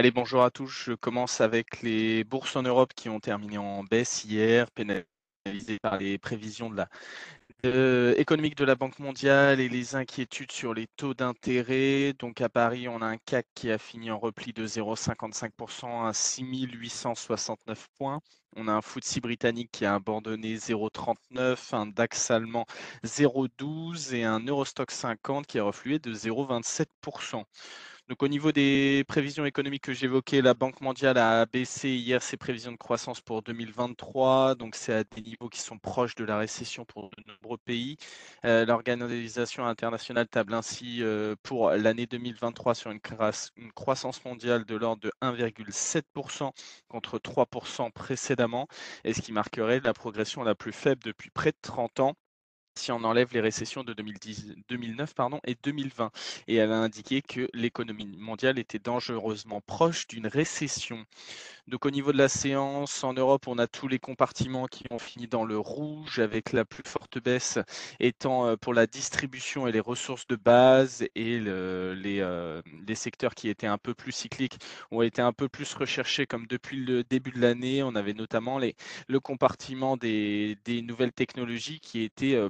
Allez, bonjour à tous. Je commence avec les bourses en Europe qui ont terminé en baisse hier, pénalisées par les prévisions de la euh, économique de la Banque mondiale et les inquiétudes sur les taux d'intérêt. Donc à Paris, on a un CAC qui a fini en repli de 0,55% à 6869 points. On a un FTSE britannique qui a abandonné 0,39, un DAX allemand 0,12 et un Eurostock 50 qui a reflué de 0,27%. Donc au niveau des prévisions économiques que j'évoquais, la Banque mondiale a baissé hier ses prévisions de croissance pour 2023. Donc c'est à des niveaux qui sont proches de la récession pour de nombreux pays. Euh, l'Organisation internationale table ainsi euh, pour l'année 2023 sur une, croissance mondiale de l'ordre de 1,7% contre 3% précédemment, et ce qui marquerait la progression la plus faible depuis près de 30 ans si on enlève les récessions de 2010, 2009 pardon, et 2020. Et elle a indiqué que l'économie mondiale était dangereusement proche d'une récession. Donc au niveau de la séance, en Europe, on a tous les compartiments qui ont fini dans le rouge, avec la plus forte baisse étant euh, pour la distribution et les ressources de base, et le, les, euh, les, secteurs qui étaient un peu plus cycliques ont été un peu plus recherchés, comme depuis le début de l'année. On avait notamment les, le compartiment des, des nouvelles technologies qui étaient euh,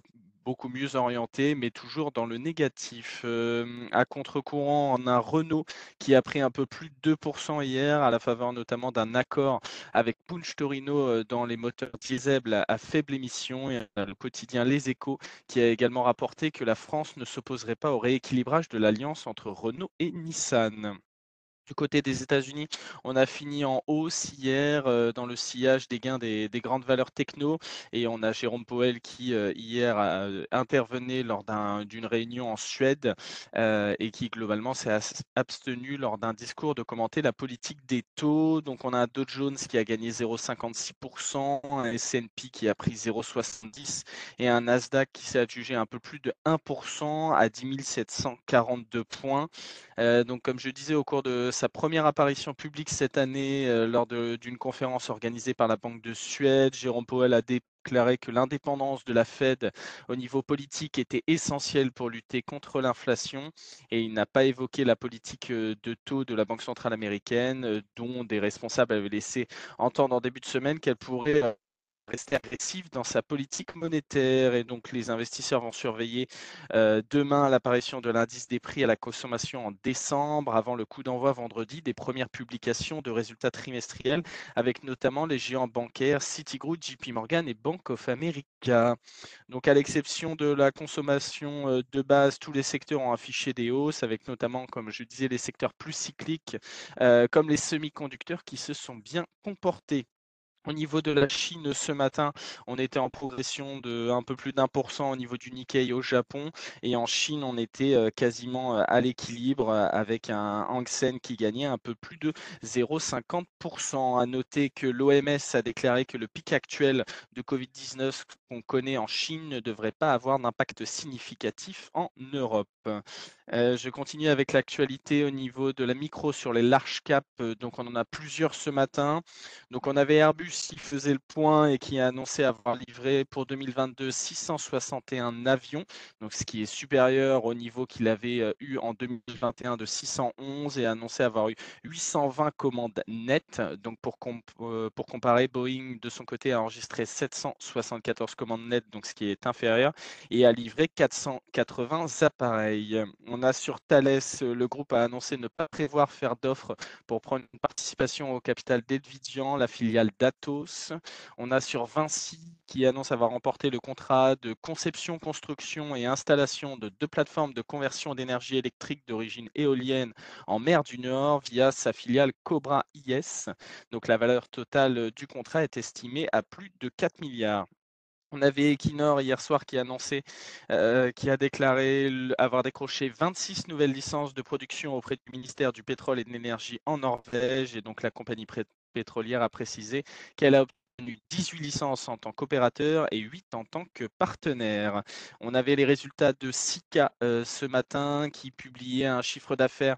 beaucoup mieux orienté, mais toujours dans le négatif. à contre-courant, on a Renault qui a pris un peu plus de 2% hier, à la faveur notamment d'un accord avec Punch Torino dans les moteurs diesel à, faible émission. Et le quotidien Les Échos qui a également rapporté que la France ne s'opposerait pas au rééquilibrage de l'alliance entre Renault et Nissan. Du côté des États-Unis, on a fini en hausse hier euh, dans le sillage des gains des, grandes valeurs techno et on a Jérôme Powell qui euh, hier a euh, intervenu lors d'une réunion en Suède et qui globalement s'est abstenu lors d'un discours de commenter la politique des taux. Donc on a Dow Jones qui a gagné 0,56%, un S&P qui a pris 0,70% et un Nasdaq qui s'est adjugé un peu plus de 1% à 10 742 points. Donc comme je disais au cours de sa première apparition publique cette année euh, lors d'une conférence organisée par la Banque de Suède. Jérôme Powell a déclaré que l'indépendance de la Fed au niveau politique était essentielle pour lutter contre l'inflation et il n'a pas évoqué la politique euh, de taux de la Banque centrale américaine euh, dont des responsables avaient laissé entendre en début de semaine qu'elle pourrait rester agressif dans sa politique monétaire et donc les investisseurs vont surveiller euh, demain l'apparition de l'indice des prix à la consommation en décembre avant le coup d'envoi vendredi des premières publications de résultats trimestriels avec notamment les géants bancaires Citigroup, JP Morgan et Bank of America. Donc à l'exception de la consommation euh, de base, tous les secteurs ont affiché des hausses avec notamment comme je disais les secteurs plus cycliques euh, comme les semi-conducteurs qui se sont bien comportés. Au niveau de la Chine, ce matin, on était en progression de un peu plus d'un pour cent au niveau du Nikkei au Japon. Et en Chine, on était euh, quasiment euh, à l'équilibre euh, avec un Hang Seng qui gagnait un peu plus de 0,50%. À noter que l'OMS a déclaré que le pic actuel de Covid-19 qu'on connaît en Chine ne devrait pas avoir d'impact significatif en Europe. Je continue avec l'actualité au niveau de la micro sur les large caps. Donc, on en a plusieurs ce matin. Donc, on avait Airbus qui faisait le point et qui a annoncé avoir livré pour 2022 661 avions, donc ce qui est supérieur au niveau qu'il avait euh, eu en 2021 de 611 et annoncé avoir eu 820 commandes nettes. Donc pour, euh, pour comparer, Boeing de son côté a enregistré 774 commandes nettes, donc ce qui est inférieur, et a livré 480 appareils. A sur Thales, le groupe a annoncé ne pas prévoir faire d'offres pour prendre une participation au capital d'Edvidian, la filiale d'Atos on a sur Vinci qui annonce avoir remporté le contrat de conception, construction et installation de deux plateformes de conversion d'énergie électrique d'origine éolienne en mer du Nord via sa filiale Cobra IS. Donc la valeur totale du contrat est estimée à plus de 4 milliards. On avait Equinor hier soir qui a euh, qui a déclaré avoir décroché 26 nouvelles licences de production auprès du ministère du pétrole et de l'énergie en Norvège. Et donc la compagnie pétrolière a précisé qu'elle a 18 licences en tant qu'opérateur et 8 en tant que partenaire. On avait les résultats de Sika euh, ce matin qui publiait un chiffre d'affaires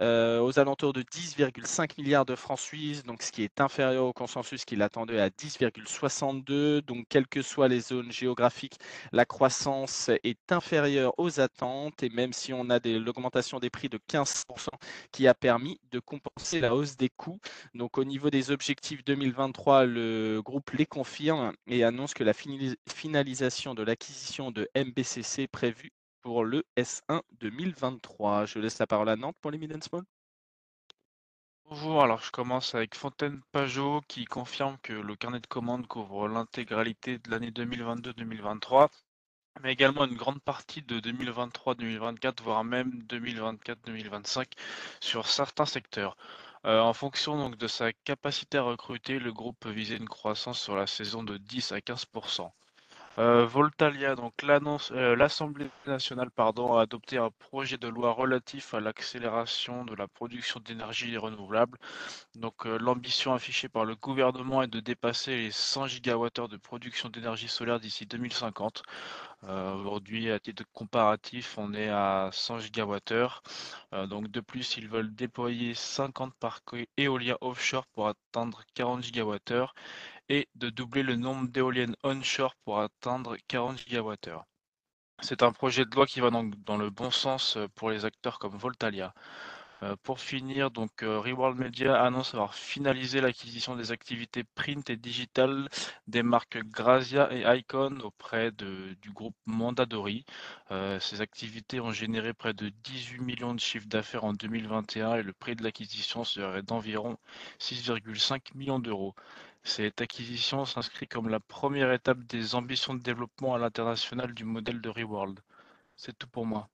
euh, aux alentours de 10,5 milliards de francs suisses, donc ce qui est inférieur au consensus qu'il attendait à 10,62. Donc, quelles que soient les zones géographiques, la croissance est inférieure aux attentes et même si on a l'augmentation des prix de 15% qui a permis de compenser la hausse des coûts. Donc, au niveau des objectifs 2023, le groupe les confirme et annonce que la finalisation de l'acquisition de MBCC prévue pour le S1 2023. Je laisse la parole à Nantes pour les mid small. Bonjour, alors je commence avec Fontaine Pajot qui confirme que le carnet de commandes couvre l'intégralité de l'année 2022-2023, mais également une grande partie de 2023-2024, voire même 2024-2025 sur certains secteurs. Euh, en fonction donc de sa capacité à recruter, le groupe peut viser une croissance sur la saison de 10 à 15 euh, Voltalia, donc euh, l'Assemblée nationale a adopté un projet de loi relatif à l'accélération de la production d'énergie renouvelable. Donc l'ambition affichée par le gouvernement est de dépasser les 100 gigawattheures de production d'énergie solaire d'ici 2050. Euh, aujourd'hui, à titre comparatif, on est à 100 gigawattheures. Euh, donc de plus, ils veulent déployer 50 parcs éoliens offshore pour atteindre 40 gigawattheures et de doubler le nombre d'éoliennes onshore pour atteindre 40 gigawattheures. C'est un projet de loi qui va donc dans le bon sens euh, pour les acteurs comme Voltalia. Euh, pour finir, donc euh, Reworld Media annonce avoir finalisé l'acquisition des activités print et digital des marques Grazia et Icon auprès du groupe Mondadori. Euh, ces activités ont généré près de 18 millions de chiffres d'affaires en 2021 et le prix de l'acquisition serait d'environ 6,5 millions d'euros. Cette acquisition s'inscrit comme la première étape des ambitions de développement à l'international du modèle de Reworld. C'est tout pour moi.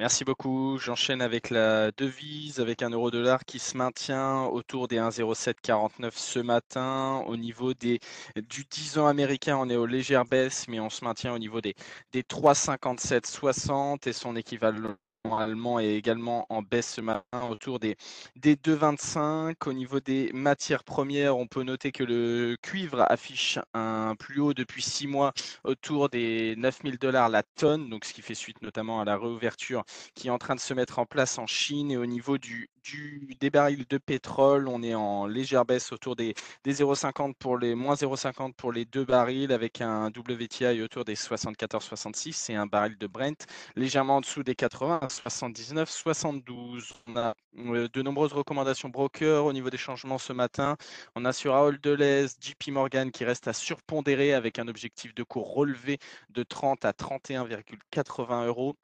Merci beaucoup. J'enchaîne avec la devise, avec un euro dollar qui se maintient autour des 1,0749 ce matin. Au niveau des, du 10 ans américain, on est aux légères baisses, mais on se maintient au niveau des, des 3,5760 et son équivalent allemand est également en baisse ce matin autour des, des 2,25. Au niveau des matières premières, on peut noter que le cuivre affiche un plus haut depuis six mois autour des 9000 dollars la tonne, donc ce qui fait suite notamment à la réouverture qui est en train de se mettre en place en Chine. Et au niveau du, du des barils de pétrole, on est en légère baisse autour des, des 0,50 pour les moins 0,50 pour les deux barils avec un WTI autour des 74,66 et un baril de Brent légèrement en dessous des 80 79, 72. On a euh, de nombreuses recommandations broker au niveau des changements ce matin. On a sur Ahold Deleuze, JP Morgan qui reste à surpondérer avec un objectif de cours relevé de 30 à 31,80 euros.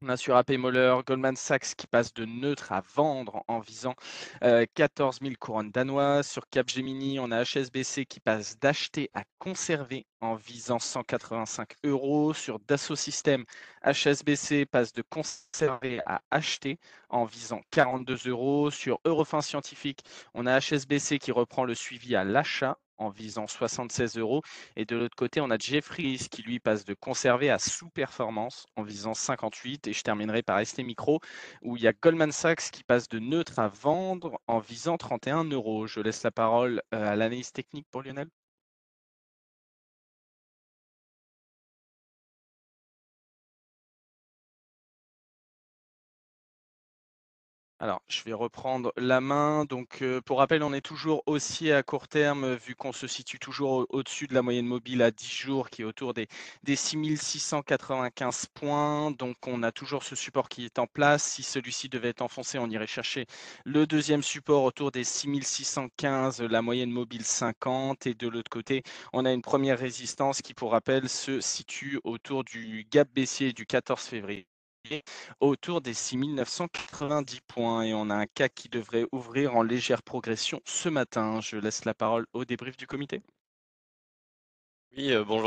On a sur AP Moller, Goldman Sachs qui passe de neutre à vendre en visant 14 euh, 000 couronnes danoises. Sur Capgemini, on a HSBC qui passe d'acheter à conserver en visant 185 euros. Sur Dassault Systèmes, HSBC passe de conserver à acheter en visant 42 euros. Sur Eurofin Scientifique, on a HSBC qui reprend le suivi à l'achat en visant 76 euros. Et de l'autre côté, on a Jeffries qui lui passe de conserver à sous-performance en visant 58. Et je terminerai par ST Micro où il y a Goldman Sachs qui passe de neutre à vendre en visant 31 euros. Je laisse la parole euh, à l'analyse technique pour Lionel. Alors, je vais reprendre la main. Donc, euh, pour rappel, on est toujours aussi à court terme, vu qu'on se situe toujours au-dessus de la moyenne mobile à 10 jours, qui est autour des, des 6695 points. Donc, on a toujours ce support qui est en place. Si celui-ci devait être enfoncé, on irait chercher le deuxième support autour des 6615, la moyenne mobile 50. Et de l'autre côté, on a une première résistance qui, pour rappel, se situe autour du gap baissier du 14 février autour des 6990 points et on a un CAC qui devrait ouvrir en légère progression ce matin. Je laisse la parole au débrief du comité. Oui, euh, bonjour